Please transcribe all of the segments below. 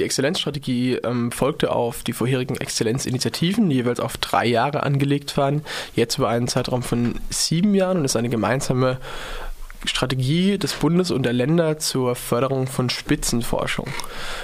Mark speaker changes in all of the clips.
Speaker 1: Die Exzellenzstrategie ähm, folgte auf die vorherigen Exzellenzinitiativen, die jeweils auf drei Jahre angelegt waren, jetzt über einen Zeitraum von sieben Jahren und ist eine gemeinsame Strategie des Bundes und der Länder zur Förderung von Spitzenforschung.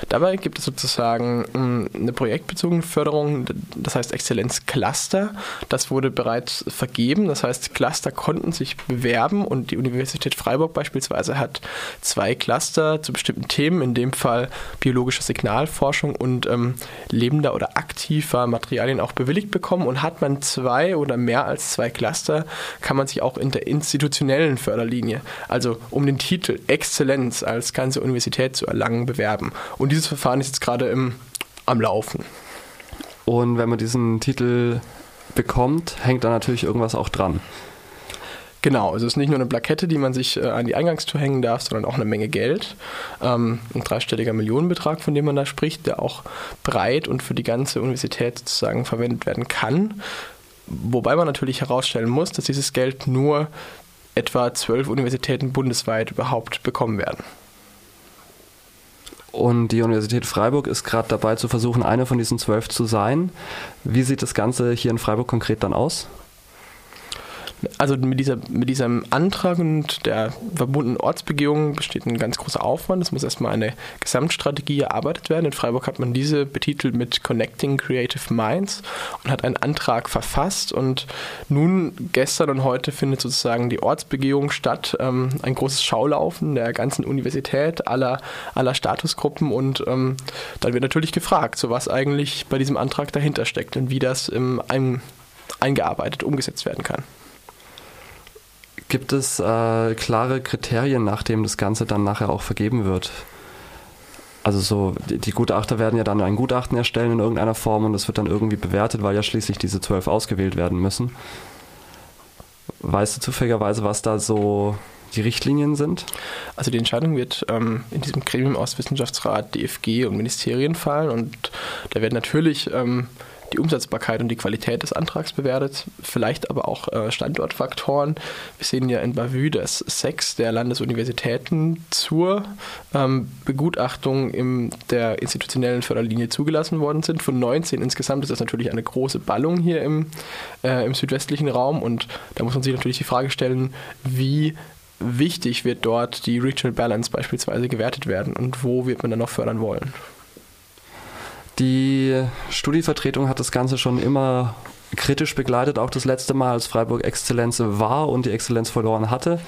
Speaker 1: Dabei gibt es sozusagen hm, eine projektbezogene Förderung, das heißt Exzellenzcluster. Das wurde bereits vergeben, das heißt Cluster konnten sich bewerben und die Universität Freiburg beispielsweise hat zwei Cluster zu bestimmten Themen, in dem Fall biologische Signalforschung und ähm, lebender oder aktiver Materialien auch bewilligt bekommen und hat man zwei oder mehr als zwei Cluster, kann man sich auch in der institutionellen Förderlinie also um den Titel Exzellenz als ganze Universität zu erlangen, bewerben. Und dieses Verfahren ist jetzt gerade im, am Laufen.
Speaker 2: Und wenn man diesen Titel bekommt, hängt da natürlich irgendwas auch dran.
Speaker 1: Genau, also es ist nicht nur eine Plakette, die man sich äh, an die Eingangstür hängen darf, sondern auch eine Menge Geld. Ähm, ein dreistelliger Millionenbetrag, von dem man da spricht, der auch breit und für die ganze Universität sozusagen verwendet werden kann. Wobei man natürlich herausstellen muss, dass dieses Geld nur etwa zwölf Universitäten bundesweit überhaupt bekommen werden.
Speaker 2: Und die Universität Freiburg ist gerade dabei zu versuchen, eine von diesen zwölf zu sein. Wie sieht das Ganze hier in Freiburg konkret dann aus?
Speaker 1: Also mit, dieser, mit diesem Antrag und der verbundenen Ortsbegehung besteht ein ganz großer Aufwand. Es muss erstmal eine Gesamtstrategie erarbeitet werden. In Freiburg hat man diese betitelt mit Connecting Creative Minds und hat einen Antrag verfasst. Und nun, gestern und heute findet sozusagen die Ortsbegehung statt. Ähm, ein großes Schaulaufen der ganzen Universität, aller, aller Statusgruppen. Und ähm, dann wird natürlich gefragt, so was eigentlich bei diesem Antrag dahinter steckt und wie das im, ein, eingearbeitet, umgesetzt werden kann.
Speaker 2: Gibt es äh, klare Kriterien, nach denen das Ganze dann nachher auch vergeben wird? Also so, die, die, Gutachter werden ja dann ein Gutachten erstellen in irgendeiner Form und das wird dann irgendwie bewertet, weil ja schließlich diese zwölf ausgewählt werden müssen. Weißt du zufälligerweise, was da so die Richtlinien sind?
Speaker 1: Also die Entscheidung wird ähm, in diesem Gremium aus Wissenschaftsrat, DFG und Ministerien fallen und da wird natürlich ähm, die Umsetzbarkeit und die Qualität des Antrags bewertet, vielleicht aber auch äh, Standortfaktoren. Wir sehen ja in Bavü, dass sechs der Landesuniversitäten zur ähm, Begutachtung in der institutionellen Förderlinie zugelassen worden sind. Von 19 insgesamt ist das natürlich eine große Ballung hier im, äh, im südwestlichen Raum und da muss man sich natürlich die Frage stellen, wie wichtig wird dort die Regional Balance beispielsweise gewertet werden und wo wird man dann noch fördern wollen.
Speaker 2: Die Studievertretung hat das Ganze schon immer kritisch begleitet, auch das letzte Mal, als Freiburg Exzellenz war und die Exzellenz verloren hatte.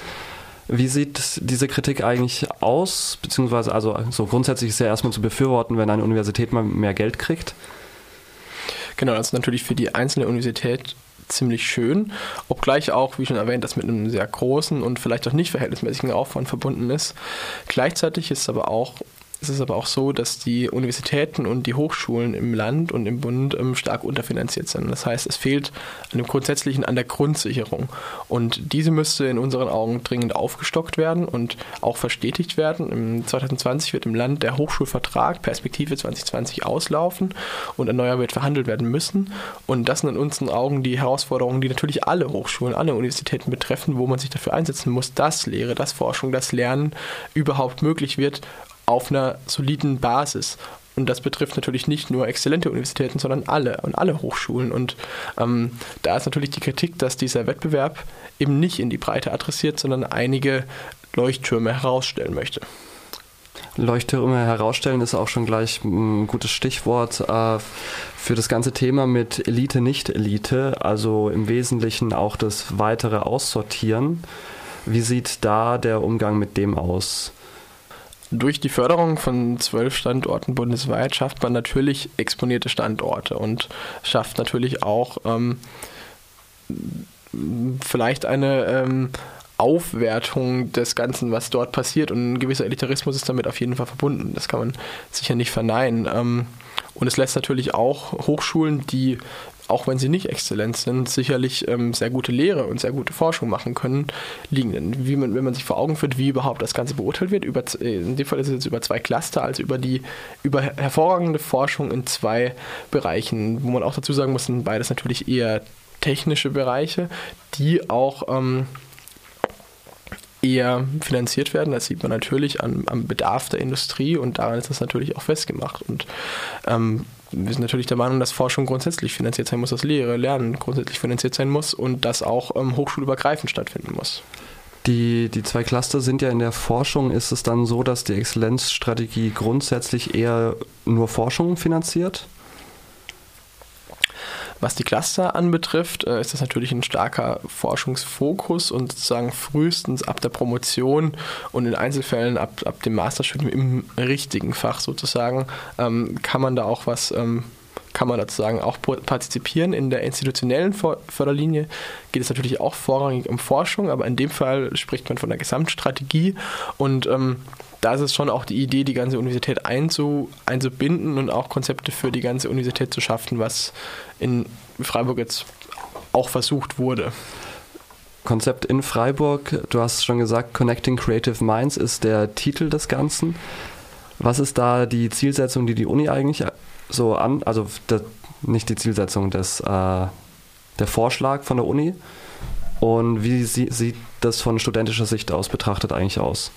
Speaker 2: Wie sieht diese Kritik eigentlich aus? Beziehungsweise, also so grundsätzlich ist ja erstmal zu befürworten, wenn eine Universität mal mehr Geld kriegt.
Speaker 1: Genau, das ist natürlich für die einzelne Universität ziemlich schön, obgleich auch, wie schon erwähnt, das mit einem sehr großen und vielleicht auch nicht verhältnismäßigen Aufwand verbunden ist. Gleichzeitig ist aber auch es ist aber auch so, dass die Universitäten und die Hochschulen im Land und im Bund ähm, stark unterfinanziert sind. Das heißt, es fehlt an dem Grundsätzlichen an der Grundsicherung. Und diese müsste in unseren Augen dringend aufgestockt werden und auch verstetigt werden. Im 2020 wird im Land der Hochschulvertrag Perspektive 2020 auslaufen und ein neuer wird verhandelt werden müssen. Und das sind in unseren Augen die Herausforderungen, die natürlich alle Hochschulen, alle Universitäten betreffen, wo man sich dafür einsetzen muss, dass Lehre, dass Forschung, dass Lernen überhaupt möglich wird auf einer soliden Basis. Und das betrifft natürlich nicht nur exzellente Universitäten, sondern alle und alle Hochschulen. Und ähm, da ist natürlich die Kritik, dass dieser Wettbewerb eben nicht in die Breite adressiert, sondern einige Leuchttürme herausstellen möchte.
Speaker 2: Leuchttürme herausstellen ist auch schon gleich ein gutes Stichwort äh, für das ganze Thema mit Elite, Nicht-Elite, also im Wesentlichen auch das weitere Aussortieren. Wie sieht da der Umgang mit dem aus?
Speaker 1: Durch die Förderung von zwölf Standorten bundesweit schafft man natürlich exponierte Standorte und schafft natürlich auch ähm, vielleicht eine ähm, Aufwertung des Ganzen, was dort passiert. Und ein gewisser Elitarismus ist damit auf jeden Fall verbunden. Das kann man sicher nicht verneinen. Ähm, und es lässt natürlich auch Hochschulen, die auch wenn sie nicht exzellent sind, sicherlich ähm, sehr gute Lehre und sehr gute Forschung machen können, liegen. Wie man, wenn man sich vor Augen führt, wie überhaupt das Ganze beurteilt wird, über, äh, in dem Fall ist es jetzt über zwei Cluster, also über die über hervorragende Forschung in zwei Bereichen, wo man auch dazu sagen muss, sind beides natürlich eher technische Bereiche, die auch ähm, eher finanziert werden. Das sieht man natürlich an, am Bedarf der Industrie und daran ist das natürlich auch festgemacht. Und ähm, wir sind natürlich der Meinung, dass Forschung grundsätzlich finanziert sein muss, dass Lehre, Lernen grundsätzlich finanziert sein muss und das auch ähm, hochschulübergreifend stattfinden muss.
Speaker 2: Die, die zwei Cluster sind ja in der Forschung. Ist es dann so, dass die Exzellenzstrategie grundsätzlich eher nur Forschung finanziert?
Speaker 1: Was die Cluster anbetrifft, äh, ist das natürlich ein starker Forschungsfokus und sozusagen frühestens ab der Promotion und in Einzelfällen ab, ab dem Masterstudium im richtigen Fach sozusagen ähm, kann man da auch was ähm, kann man sozusagen auch partizipieren. In der institutionellen Förderlinie geht es natürlich auch vorrangig um Forschung, aber in dem Fall spricht man von der Gesamtstrategie und ähm, da ist es schon auch die Idee, die ganze Universität einzu, einzubinden und auch Konzepte für die ganze Universität zu schaffen, was in Freiburg jetzt auch versucht wurde.
Speaker 2: Konzept in Freiburg, du hast schon gesagt, Connecting Creative Minds ist der Titel des Ganzen. Was ist da die Zielsetzung, die die Uni eigentlich so an, also der, nicht die Zielsetzung, des, äh, der Vorschlag von der Uni? Und wie sie, sieht das von studentischer Sicht aus betrachtet eigentlich aus?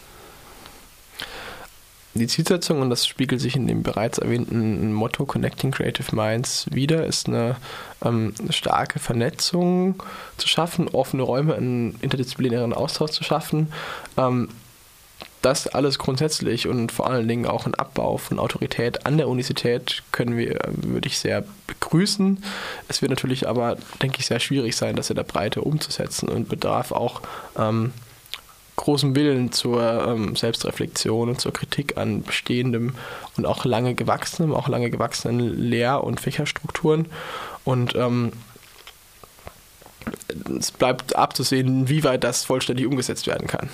Speaker 1: Die Zielsetzung, und das spiegelt sich in dem bereits erwähnten Motto Connecting Creative Minds wieder, ist eine ähm, starke Vernetzung zu schaffen, offene Räume, einen interdisziplinären Austausch zu schaffen. Ähm, das alles grundsätzlich und vor allen Dingen auch ein Abbau von Autorität an der Universität können wir, würde ich sehr begrüßen. Es wird natürlich aber, denke ich, sehr schwierig sein, das in der Breite umzusetzen und bedarf auch ähm, großen Willen zur ähm, Selbstreflexion und zur Kritik an bestehendem und auch lange gewachsenem, auch lange gewachsenen Lehr- und Fächerstrukturen. Und ähm, es bleibt abzusehen, wie weit das vollständig umgesetzt werden kann.